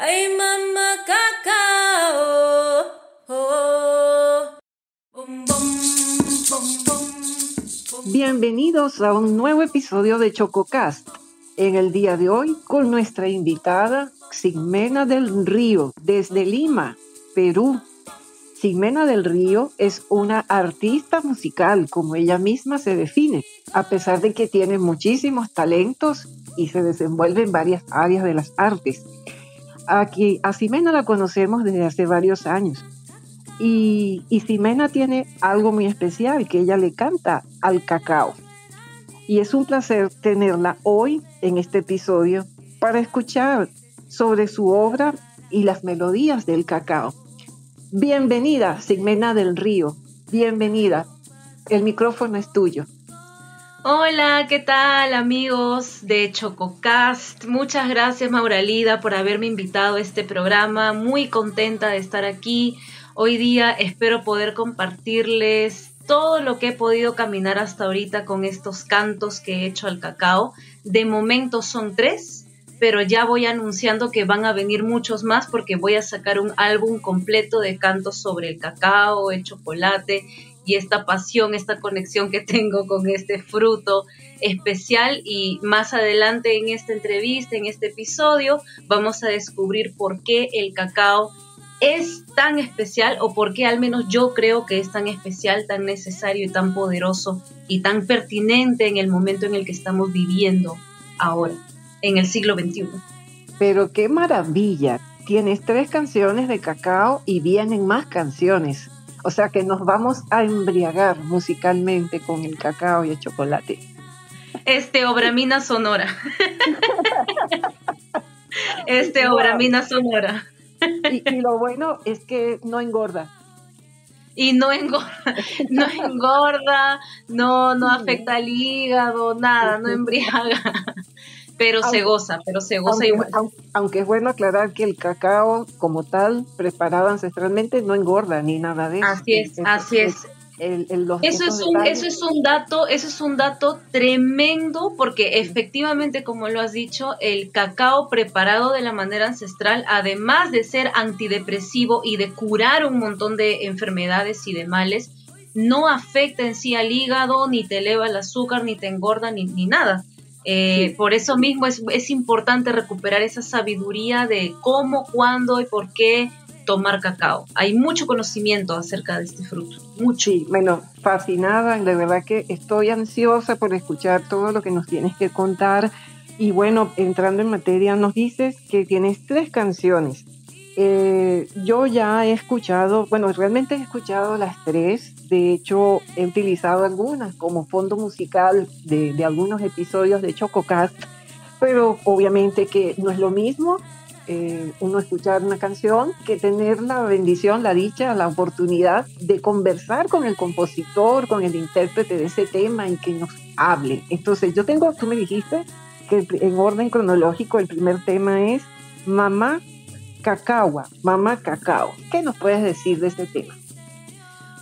Ay, mamá cacao. Oh. Bienvenidos a un nuevo episodio de ChocoCast. En el día de hoy con nuestra invitada Ximena del Río desde Lima, Perú. Ximena del Río es una artista musical, como ella misma se define, a pesar de que tiene muchísimos talentos y se desenvuelve en varias áreas de las artes. Aquí, a Ximena la conocemos desde hace varios años. Y, y Ximena tiene algo muy especial, que ella le canta al cacao. Y es un placer tenerla hoy en este episodio para escuchar sobre su obra y las melodías del cacao. Bienvenida, Ximena del Río. Bienvenida. El micrófono es tuyo. Hola, ¿qué tal amigos de ChocoCast? Muchas gracias Mauralida por haberme invitado a este programa. Muy contenta de estar aquí. Hoy día espero poder compartirles todo lo que he podido caminar hasta ahorita con estos cantos que he hecho al cacao. De momento son tres, pero ya voy anunciando que van a venir muchos más porque voy a sacar un álbum completo de cantos sobre el cacao, el chocolate y esta pasión, esta conexión que tengo con este fruto especial y más adelante en esta entrevista, en este episodio, vamos a descubrir por qué el cacao es tan especial o por qué al menos yo creo que es tan especial, tan necesario y tan poderoso y tan pertinente en el momento en el que estamos viviendo ahora, en el siglo XXI. Pero qué maravilla. Tienes tres canciones de cacao y vienen más canciones. O sea que nos vamos a embriagar musicalmente con el cacao y el chocolate. Este Obramina Sonora. este Wow. Obramina Sonora. Y, y lo bueno es que no engorda. Y no engorda, no engorda, no, no afecta al hígado, nada, no embriaga. Pero se goza, pero se goza Aunque, igual. aun- aunque es bueno aclarar que el cacao como tal, preparado ancestralmente, no engorda ni nada de eso. Así es, así es. el- el- los- Eso es un, detalles. eso es un dato, eso es un dato tremendo porque efectivamente, como lo has dicho, el cacao preparado de la manera ancestral, además de ser antidepresivo y de curar un montón de enfermedades y de males, no afecta en sí al hígado, ni te eleva el azúcar, ni te engorda, ni, ni nada. Eh. Por eso mismo es, es importante recuperar esa sabiduría de cómo, cuándo y por qué tomar cacao. Hay mucho conocimiento acerca de este fruto, mucho. Sí, bueno, fascinada, de verdad que estoy ansiosa por escuchar todo lo que nos tienes que contar. Y bueno, entrando en materia, nos dices que tienes tres canciones. Eh, yo ya he escuchado, bueno, realmente he escuchado las tres. De hecho, he utilizado algunas como fondo musical de, de algunos episodios de ChocoCast, pero obviamente que no es lo mismo eh, uno escuchar una canción que tener la bendición, la dicha, la oportunidad de conversar con el compositor, con el intérprete de ese tema y que nos hable. Entonces, yo tengo, tú me dijiste que en orden cronológico el primer tema es Mamá Cacao, Mamá Cacao. ¿Qué nos puedes decir de este tema?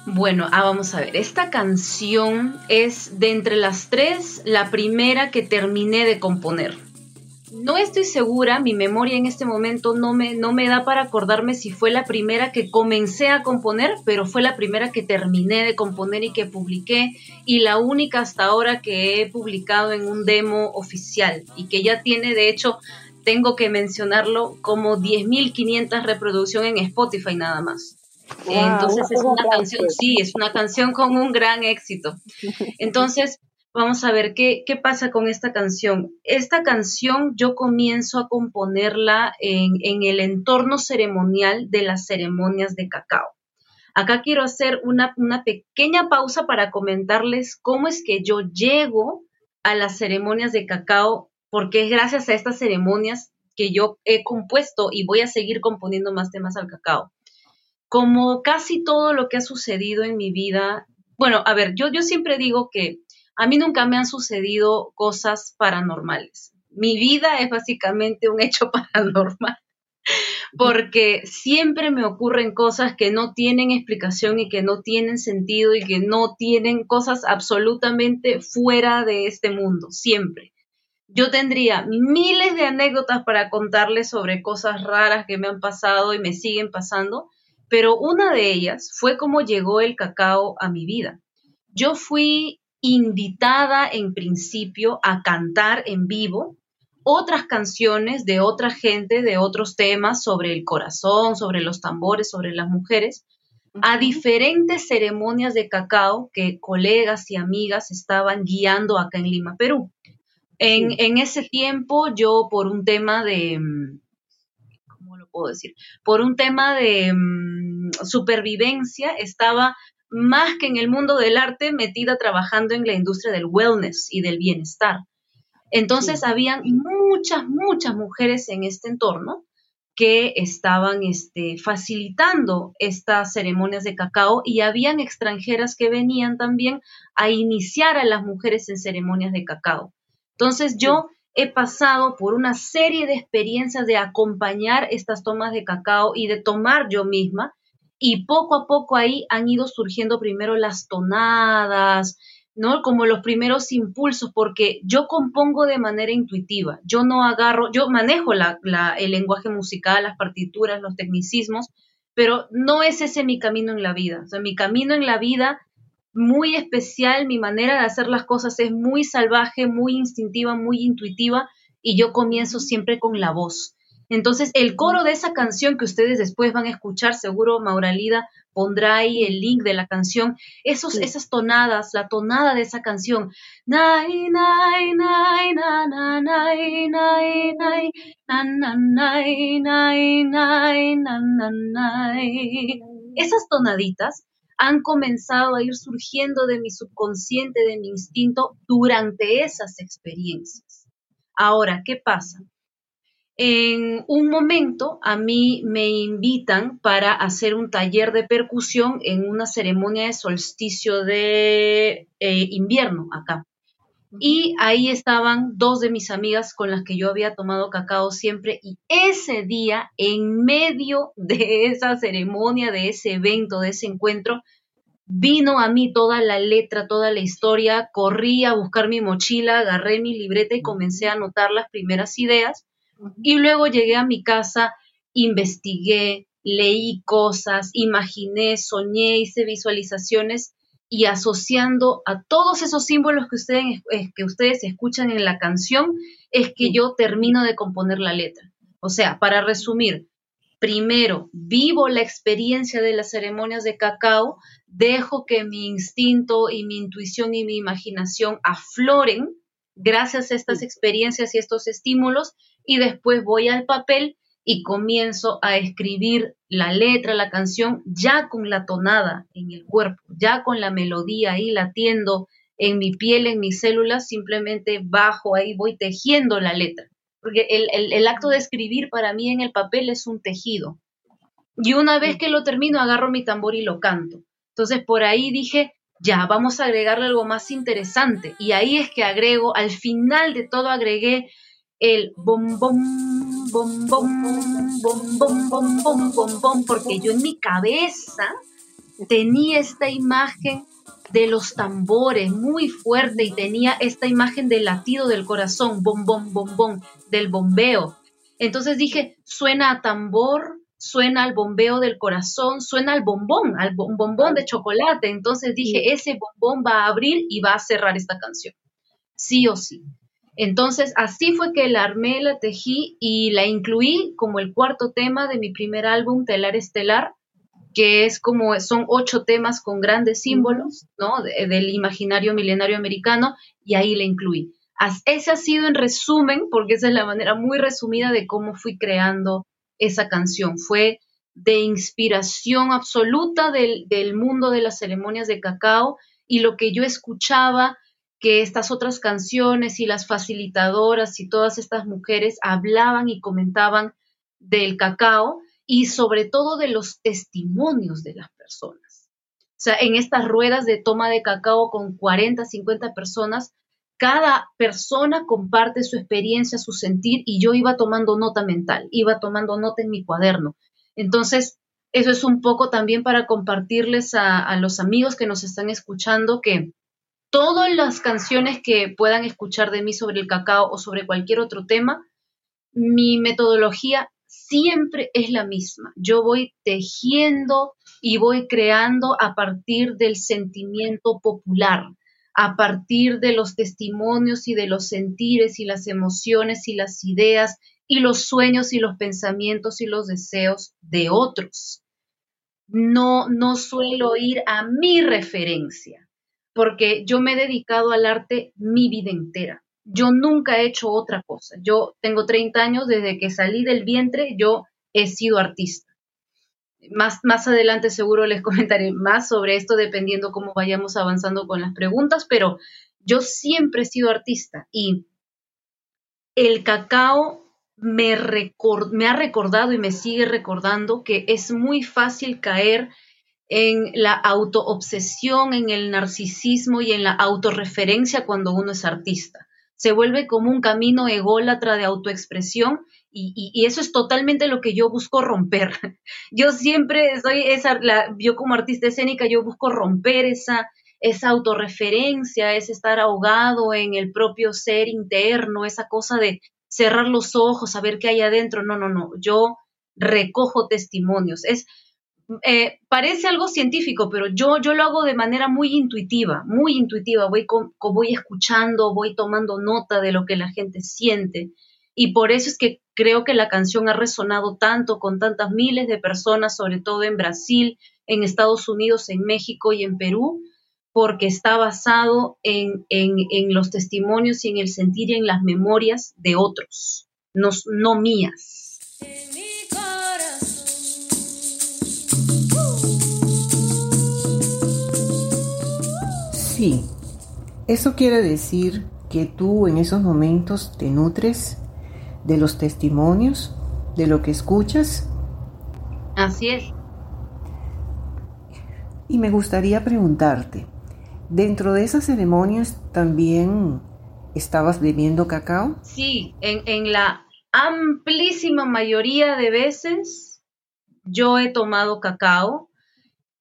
Bueno, ah, vamos a ver. Esta canción es de entre las tres la primera que terminé de componer. No estoy segura, mi memoria en este momento no me, no me da para acordarme si fue la primera que comencé a componer, pero fue la primera que terminé de componer y que publiqué y la única hasta ahora que he publicado en un demo oficial y que ya tiene, de hecho, tengo que mencionarlo, como 10.500 reproducciones en Spotify nada más. Wow, Entonces es un una canción, sí, es una canción con un gran éxito. Entonces, vamos a ver qué, qué pasa con esta canción. Esta canción yo comienzo a componerla en, en el entorno ceremonial de las ceremonias de cacao. Acá quiero hacer una, una pequeña pausa para comentarles cómo es que yo llego a las ceremonias de cacao, porque es gracias a estas ceremonias que yo he compuesto y voy a seguir componiendo más temas al cacao como casi todo lo que ha sucedido en mi vida, bueno, a ver, yo, yo siempre digo que a mí nunca me han sucedido cosas paranormales. Mi vida es básicamente un hecho paranormal, porque siempre me ocurren cosas que no tienen explicación y que no tienen sentido y que no tienen cosas absolutamente fuera de este mundo, siempre. Yo tendría miles de anécdotas para contarles sobre cosas raras que me han pasado y me siguen pasando, pero una de ellas fue cómo llegó el cacao a mi vida. Yo fui invitada en principio a cantar en vivo otras canciones de otra gente, de otros temas sobre el corazón, sobre los tambores, sobre las mujeres, a diferentes ceremonias de cacao que colegas y amigas estaban guiando acá en Lima, Perú. En, ese tiempo yo por un tema de, mm, ¿cómo lo puedo decir? Por un tema de mm, supervivencia estaba más que en el mundo del arte metida trabajando en la industria del wellness y del bienestar. Entonces habían muchas, muchas mujeres en este entorno que estaban este, facilitando estas ceremonias de cacao y habían extranjeras que venían también a iniciar a las mujeres en ceremonias de cacao. Entonces yo he pasado por una serie de experiencias de acompañar estas tomas de cacao y de tomar yo misma y poco a poco ahí han ido surgiendo primero las tonadas, ¿no? Como los primeros impulsos, porque yo compongo de manera intuitiva, yo no agarro, yo manejo la, el lenguaje musical, las partituras, los tecnicismos, pero no es ese mi camino en la vida. O sea, mi camino en la vida muy especial, mi manera de hacer las cosas es muy salvaje, muy instintiva, muy intuitiva y yo comienzo siempre con la voz. Entonces, el coro de esa canción que ustedes después van a escuchar, seguro Mauralida pondrá ahí el link de la canción, esos, esas tonadas, la tonada de esa canción, esas tonaditas han comenzado a ir surgiendo de mi subconsciente, de mi instinto durante esas experiencias. Ahora, ¿qué pasa? En un momento a mí me invitan para hacer un taller de percusión en una ceremonia de solsticio de eh, invierno acá. Y ahí estaban dos de mis amigas con las que yo había tomado cacao siempre. Y ese día, en medio de esa ceremonia, de ese evento, de ese encuentro, vino a mí toda la letra, toda la historia. Corrí a buscar mi mochila, agarré mi libreta y comencé a anotar las primeras ideas. Y luego llegué a mi casa, investigué, leí cosas, imaginé, soñé, hice visualizaciones y asociando a todos esos símbolos que ustedes, que ustedes escuchan en la canción, es que yo termino de componer la letra. O sea, para resumir, primero vivo la experiencia de las ceremonias de cacao, dejo que mi instinto y mi intuición y mi imaginación afloren gracias a estas experiencias y estos estímulos y después voy al papel y comienzo a escribir la letra, la canción, ya con la tonada en el cuerpo, ya con la melodía ahí latiendo en mi piel, en mis células, simplemente bajo ahí, voy tejiendo la letra. Porque el, acto de escribir para mí en el papel es un tejido. Y una vez que lo termino, agarro mi tambor y lo canto. Entonces por ahí dije, ya, vamos a agregarle algo más interesante. Y ahí es que agrego, al final de todo agregué el bom bom bom bom bom bom bom bom bom bom porque yo en mi cabeza tenía esta imagen de los tambores muy fuerte y tenía esta imagen del latido del corazón, bom bom bom bom, del bombeo. Entonces dije, suena a tambor, suena al bombeo del corazón, suena al bombón, al bombón de chocolate. Entonces dije, ese bombón va a abrir y va a cerrar esta canción. Sí o sí. Entonces, así fue que la armé, la tejí y la incluí como el cuarto tema de mi primer álbum, Telar Estelar, que es como, son ocho temas con grandes símbolos, ¿no? del imaginario milenario americano, y ahí la incluí. Ese ha sido en resumen, porque esa es la manera muy resumida de cómo fui creando esa canción. Fue de inspiración absoluta del, del mundo de las ceremonias de cacao y lo que yo escuchaba que estas otras canciones y las facilitadoras y todas estas mujeres hablaban y comentaban del cacao y sobre todo de los testimonios de las personas. O sea, en estas ruedas de toma de cacao con 40, 50 personas, cada persona comparte su experiencia, su sentir y yo iba tomando nota mental, iba tomando nota en mi cuaderno. Entonces, eso es un poco también para compartirles a, a los amigos que nos están escuchando que todas las canciones que puedan escuchar de mí sobre el cacao o sobre cualquier otro tema, mi metodología siempre es la misma. Yo voy tejiendo y voy creando a partir del sentimiento popular, a partir de los testimonios y de los sentires y las emociones y las ideas y los sueños y los pensamientos y los deseos de otros. No, no suelo ir a mi referencia, porque yo me he dedicado al arte mi vida entera. Yo nunca he hecho otra cosa. Yo tengo 30 años, desde que salí del vientre, yo he sido artista. Más, más adelante seguro les comentaré más sobre esto dependiendo cómo vayamos avanzando con las preguntas, pero yo siempre he sido artista y el cacao me, me ha recordado y me sigue recordando que es muy fácil caer en la autoobsesión, en el narcisismo y en la autorreferencia cuando uno es artista. Se vuelve como un camino ególatra de autoexpresión y, y, eso es totalmente lo que yo busco romper. Yo siempre soy esa, yo como artista escénica, yo busco romper esa, esa autorreferencia, ese estar ahogado en el propio ser interno, esa cosa de cerrar los ojos, saber qué hay adentro. No, no, no. Yo recojo testimonios. Es, eh, parece algo científico, pero yo, yo lo hago de manera muy intuitiva, muy intuitiva. Voy, voy escuchando, voy tomando nota de lo que la gente siente. Y por eso es que creo que la canción ha resonado tanto con tantas miles de personas, sobre todo en Brasil, en Estados Unidos, en México y en Perú, porque está basado en, los testimonios y en el sentir y en las memorias de otros, no, no mías. Sí, eso quiere decir que tú en esos momentos te nutres de los testimonios, de lo que escuchas. Así es. Y me gustaría preguntarte, Dentro de esas ceremonias también estabas bebiendo cacao. Sí, en, la amplísima mayoría de veces yo he tomado cacao.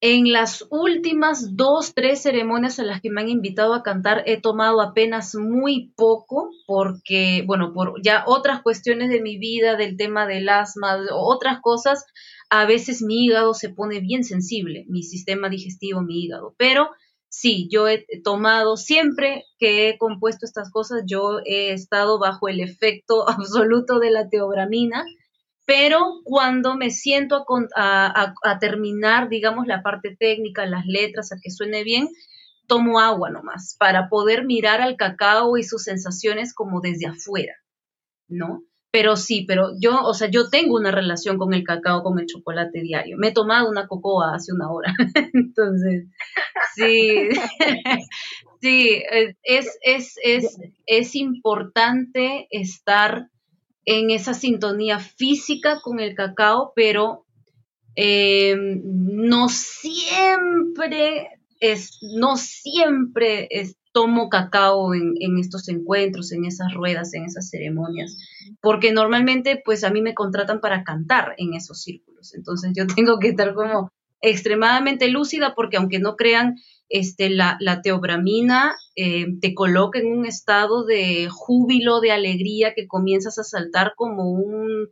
En las últimas dos, tres ceremonias en las que me han invitado a cantar he tomado apenas muy poco porque, bueno, por ya otras cuestiones de mi vida, del tema del asma, otras cosas, a veces mi hígado se pone bien sensible, mi sistema digestivo, mi hígado, pero sí, yo he tomado, siempre que he compuesto estas cosas, yo he estado bajo el efecto absoluto de la teobramina, pero cuando me siento a, terminar, digamos, la parte técnica, las letras, a que suene bien, tomo agua nomás para poder mirar al cacao y sus sensaciones como desde afuera, ¿no? Pero sí, pero yo, o sea, yo tengo una relación con el cacao, con el chocolate diario. Me he tomado una cocoa hace una hora. Entonces, sí, sí, es, es, es, es importante estar en esa sintonía física con el cacao, pero eh, no siempre es, no siempre tomo cacao en, estos encuentros, en esas ruedas, en esas ceremonias, porque normalmente pues a mí me contratan para cantar en esos círculos, entonces yo tengo que estar como extremadamente lúcida porque aunque no crean, este, la, teobramina eh, te coloca en un estado de júbilo, de alegría, que comienzas a saltar como un,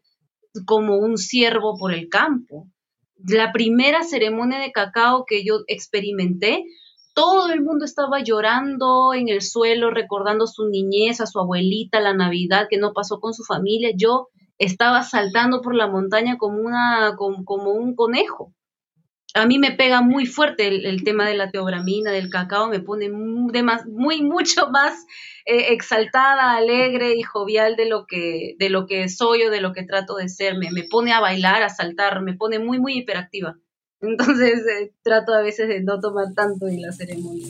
como un ciervo por el campo. La primera ceremonia de cacao que yo experimenté todo el mundo estaba llorando en el suelo, recordando su niñez, a su abuelita, la Navidad que no pasó con su familia. Yo estaba saltando por la montaña como, una, como, un conejo. A mí me pega muy fuerte el, tema de la teobramina, del cacao, me pone muy, muy mucho más eh, exaltada, alegre y jovial de lo, que, de lo que soy o de lo que trato de ser. Me, me pone a bailar, a saltar, me pone muy, muy hiperactiva. Entonces eh, trato a veces de no tomar tanto en la ceremonia.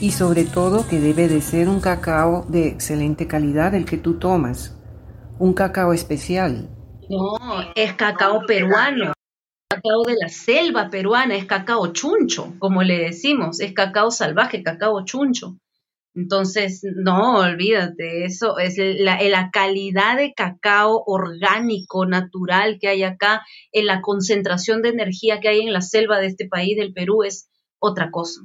Y sobre todo que debe de ser un cacao de excelente calidad el que tú tomas. Un cacao especial. No, es cacao peruano. Cacao de la selva peruana, es cacao chuncho, como le decimos, es cacao salvaje, cacao chuncho Entonces, no, olvídate, eso es la, la, calidad de cacao orgánico, natural que hay acá, en la concentración de energía que hay en la selva de este país, del Perú, es otra cosa.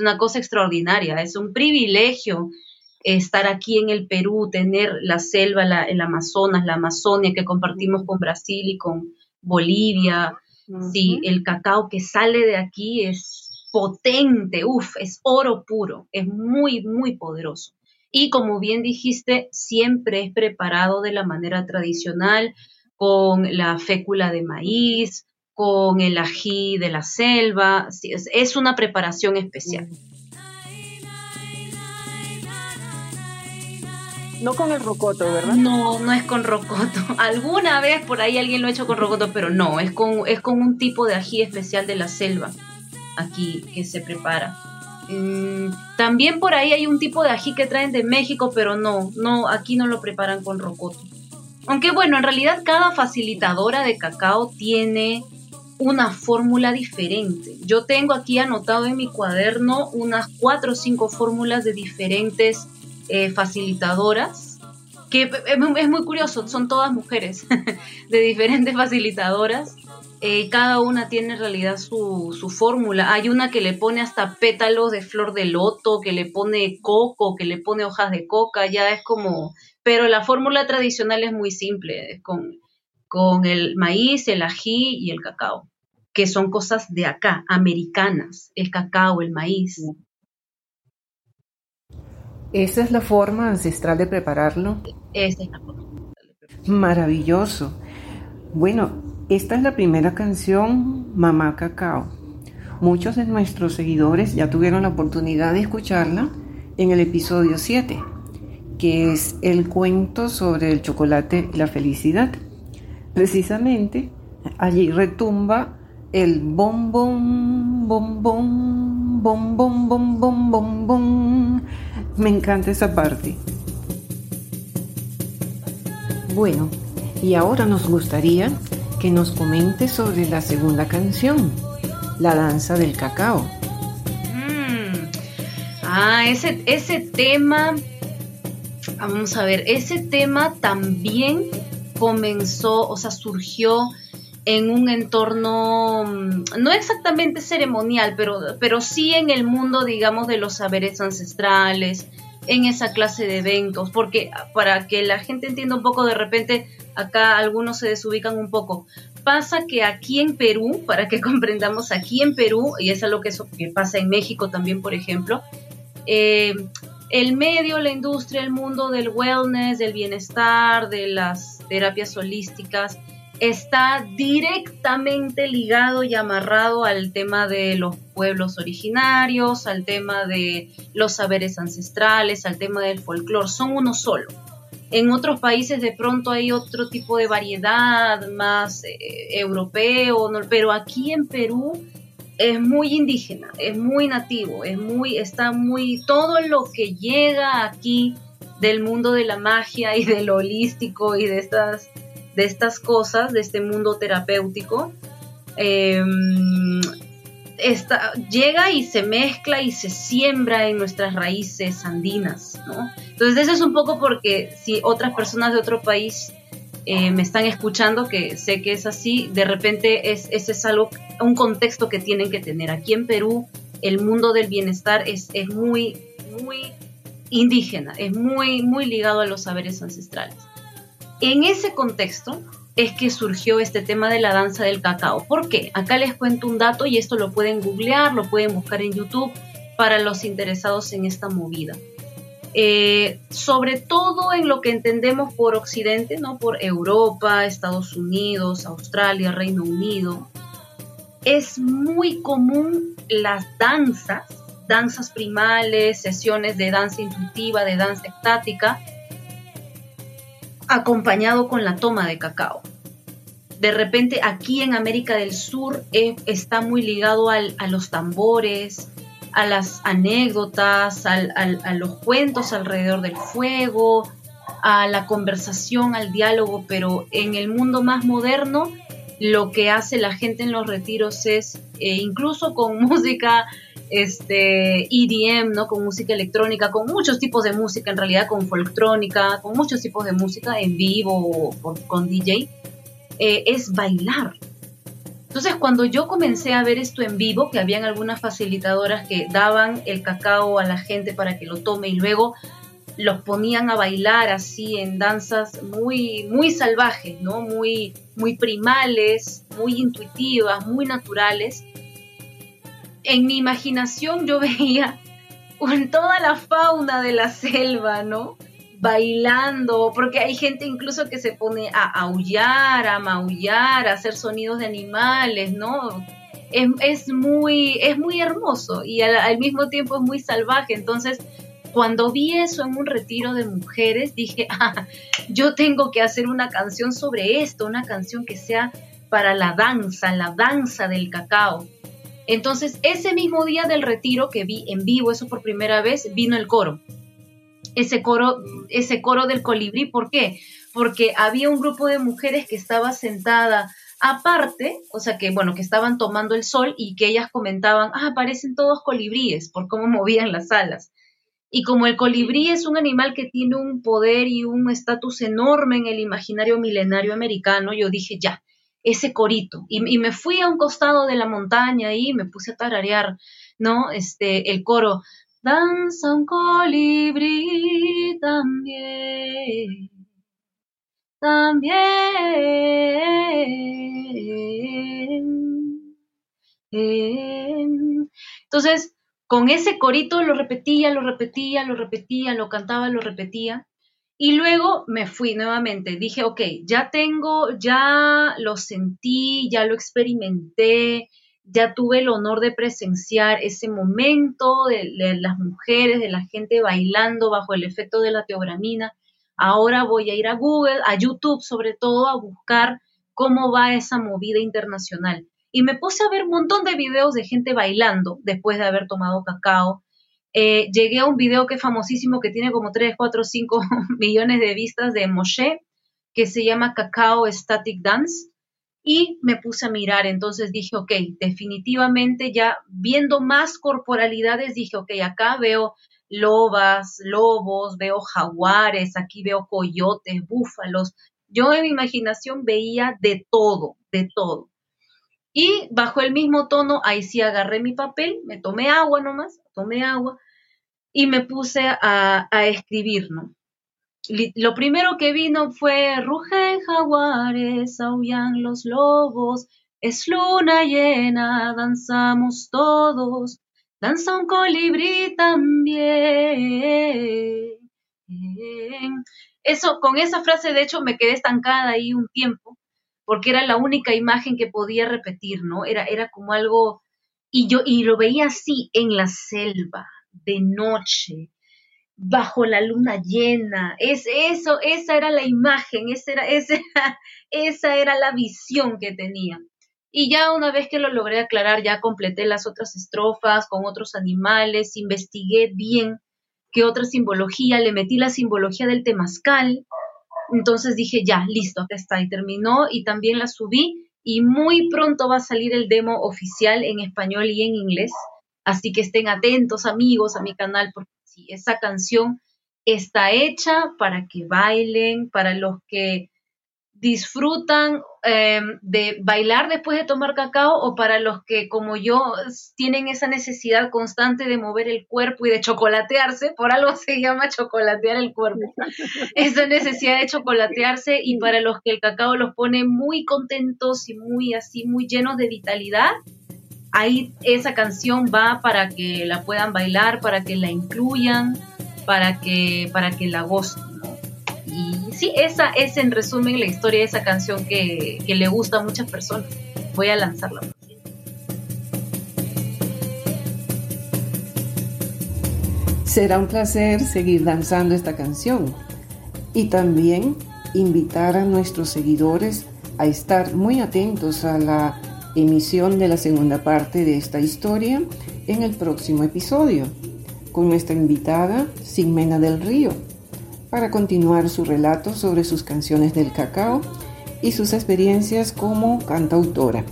Una cosa extraordinaria, es un privilegio estar aquí en el Perú, tener la selva, la, el Amazonas, la Amazonia que compartimos con Brasil y con Bolivia. Sí, el cacao que sale de aquí es potente, uff, es oro puro, es muy, muy poderoso. Y como bien dijiste, siempre es preparado de la manera tradicional, con la fécula de maíz, con el ají de la selva, es, una preparación especial. No con el rocoto, ¿verdad? No, no es con rocoto. Alguna vez por ahí alguien lo ha hecho con rocoto, pero no, es con, es con un tipo de ají especial de la selva aquí que se prepara. Mm, también por ahí hay un tipo de ají que traen de México, pero no, no, aquí no lo preparan con rocoto. Aunque bueno, en realidad cada facilitadora de cacao tiene una fórmula diferente. Yo tengo aquí anotado en mi cuaderno unas cuatro o cinco fórmulas de diferentes eh, facilitadoras, que es muy curioso, son todas mujeres, de diferentes facilitadoras. Eh, cada una tiene en realidad su, su fórmula. Hay una que le pone hasta pétalos de flor de loto, que le pone coco, que le pone hojas de coca, ya es como... Pero la fórmula tradicional es muy simple, es con, con el maíz, el ají y el cacao, que son cosas de acá, americanas, el cacao, el maíz. ¿Esa es la forma ancestral de prepararlo? Esa es la forma. Maravilloso. Bueno, esta es la primera canción, Mamá Cacao. Muchos de nuestros seguidores ya tuvieron la oportunidad de escucharla en el episodio 7, que es el cuento sobre el chocolate y la felicidad. Precisamente allí retumba el bombón, bombón, bombón, bombón, bombón. Me encanta esa parte. Bueno, y ahora nos gustaría que nos comente sobre la segunda canción, La danza del cacao. Mm. Ah, ese, ese tema, vamos a ver, ese tema también comenzó, o sea, surgió en un entorno mm, no exactamente ceremonial, pero, pero sí en el mundo, digamos, de los saberes ancestrales, en esa clase de eventos, porque para que la gente entienda un poco, de repente acá algunos se desubican un poco. Pasa que aquí en Perú, para que comprendamos, aquí en Perú, y es algo que, eso, que pasa en México también, por ejemplo, eh, el medio, la industria, el mundo del wellness, del bienestar, de las terapias holísticas, está directamente ligado y amarrado al tema de los pueblos originarios, al tema de los saberes ancestrales, al tema del folclore, son uno solo. En otros países de pronto hay otro tipo de variedad más eh, europeo, pero aquí en Perú es muy indígena, es muy nativo, es muy, está muy, todo lo que llega aquí del mundo de la magia y del holístico y de estas de estas cosas, de este mundo terapéutico, em, llega y se mezcla y se siembra en nuestras raíces andinas, ¿no? Entonces eso es un poco porque si otras personas de otro país eh, me están escuchando, que sé que es así, de repente es, ese es algo, un contexto que tienen que tener. Aquí en Perú el mundo del bienestar es, es muy, muy indígena, es muy, muy ligado a los saberes ancestrales. En ese contexto es que surgió este tema de la danza del cacao. ¿Por qué? Acá les cuento un dato y esto lo pueden googlear, lo pueden buscar en YouTube para los interesados en esta movida. Eh, sobre todo en lo que entendemos por Occidente, ¿no? por Europa, Estados Unidos, Australia, Reino Unido, es muy común las danzas, danzas primales, sesiones de danza intuitiva, de danza estática, acompañado con la toma de cacao. De repente aquí en América del Sur eh, está muy ligado a los tambores, a las anécdotas, a los cuentos alrededor del fuego, a la conversación, al diálogo, pero en el mundo más moderno lo que hace la gente en los retiros es, eh, incluso con música este, EDM, ¿no? con música electrónica, con muchos tipos de música, en realidad con folktrónica, con muchos tipos de música en vivo o con DJ, eh, es bailar. Entonces, cuando yo comencé a ver esto en vivo, que habían algunas facilitadoras que daban el cacao a la gente para que lo tome y luego los ponían a bailar así en danzas muy, muy salvajes, ¿no? Muy, muy primales, muy intuitivas, muy naturales. En mi imaginación yo veía toda la fauna de la selva, ¿no? Bailando, porque hay gente incluso que se pone a aullar, a maullar, a hacer sonidos de animales, ¿no? Es, muy, es muy hermoso y al, mismo tiempo es muy salvaje. Entonces, cuando vi eso en un retiro de mujeres, dije, ah, yo tengo que hacer una canción sobre esto, una canción que sea para la danza, la danza del cacao. Entonces, ese mismo día del retiro que vi en vivo, eso por primera vez, vino el coro ese coro, ese coro del colibrí. ¿Por qué? Porque había un grupo de mujeres que estaba sentada aparte, o sea que, bueno, que estaban tomando el sol y que ellas comentaban, ah, parecen todos colibríes por cómo movían las alas. Y como el colibrí es un animal que tiene un poder y un estatus enorme en el imaginario milenario americano, yo dije, ya, ese corito. Y, y, me fui a un costado de la montaña y me puse a tararear, ¿no? Este, el coro danza un colibrí también, también. Entonces, con ese corito lo repetía, lo repetía, lo repetía, lo cantaba, lo repetía. Y luego me fui nuevamente. Dije, ok, ya tengo, ya lo sentí, ya lo experimenté, ya tuve el honor de presenciar ese momento de, las mujeres, de la gente bailando bajo el efecto de la teogramina. Ahora voy a ir a Google, a YouTube sobre todo, a buscar cómo va esa movida internacional. Y me puse a ver un montón de videos de gente bailando después de haber tomado cacao. Eh, llegué a un video que es famosísimo, que tiene como 3, 4, 5 millones de vistas de Moshe, que se llama Cacao Static Dance y me puse a mirar, entonces dije, ok, definitivamente ya viendo más corporalidades, dije, ok, acá veo lobas, lobos, veo jaguares, aquí veo coyotes, búfalos. Yo en mi imaginación veía de todo, de todo. Y bajo el mismo tono, ahí sí agarré mi papel, me tomé agua nomás, tomé agua y me puse a, a escribir, ¿no? Lo primero que vino fue rugen jaguares, aullan los lobos, es luna llena, danzamos todos, danza un colibrí también. Eso, con esa frase, de hecho, me quedé estancada ahí un tiempo, porque era la única imagen que podía repetir, ¿no? Era, era como algo, y yo, y lo veía así, en la selva, de noche, bajo la luna llena. Es eso, esa era la imagen, esa era, esa, esa era la visión que tenía. Y ya una vez que lo logré aclarar, ya completé las otras estrofas con otros animales, investigué bien qué otra simbología, le metí la simbología del temazcal. Entonces dije, ya, listo, acá está. Y terminó y también la subí y muy pronto va a salir el demo oficial en español y en inglés. Así que estén atentos amigos a mi canal porque esa canción está hecha para que bailen, para los que disfrutan em, de bailar después de tomar cacao o para los que como yo tienen esa necesidad constante de mover el cuerpo y de chocolatearse, por algo se llama chocolatear el cuerpo, esa necesidad de chocolatearse y para los que el cacao los pone muy contentos y muy así, muy llenos de vitalidad, ahí esa canción va para que la puedan bailar, para que la incluyan, para que, para que la gocen. Y sí, esa es en resumen la historia de esa canción que, que le gusta a muchas personas. Voy a lanzarla. Será un placer seguir danzando esta canción y también invitar a nuestros seguidores a estar muy atentos a la emisión de la segunda parte de esta historia en el próximo episodio, con nuestra invitada Sigmena del Río, para continuar su relato sobre sus canciones del cacao y sus experiencias como cantautora.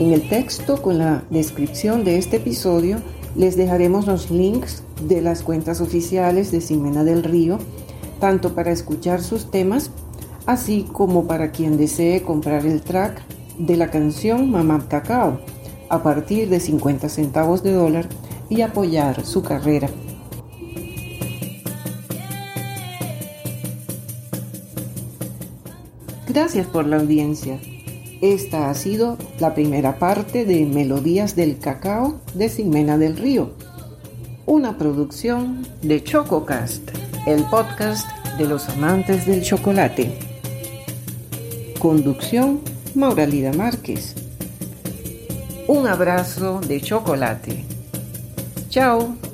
En el texto con la descripción de este episodio les dejaremos los links de las cuentas oficiales de Ximena del Río, tanto para escuchar sus temas, así como para quien desee comprar el track de la canción Mamá Cacao a partir de 50 centavos de dólar y apoyar su carrera. Gracias por la audiencia. Esta ha sido la primera parte de Melodías del Cacao de Ximena del Río, una producción de ChocoCast, el podcast de los amantes del chocolate. Conducción Mauralida Márquez. Un abrazo de chocolate. Chao.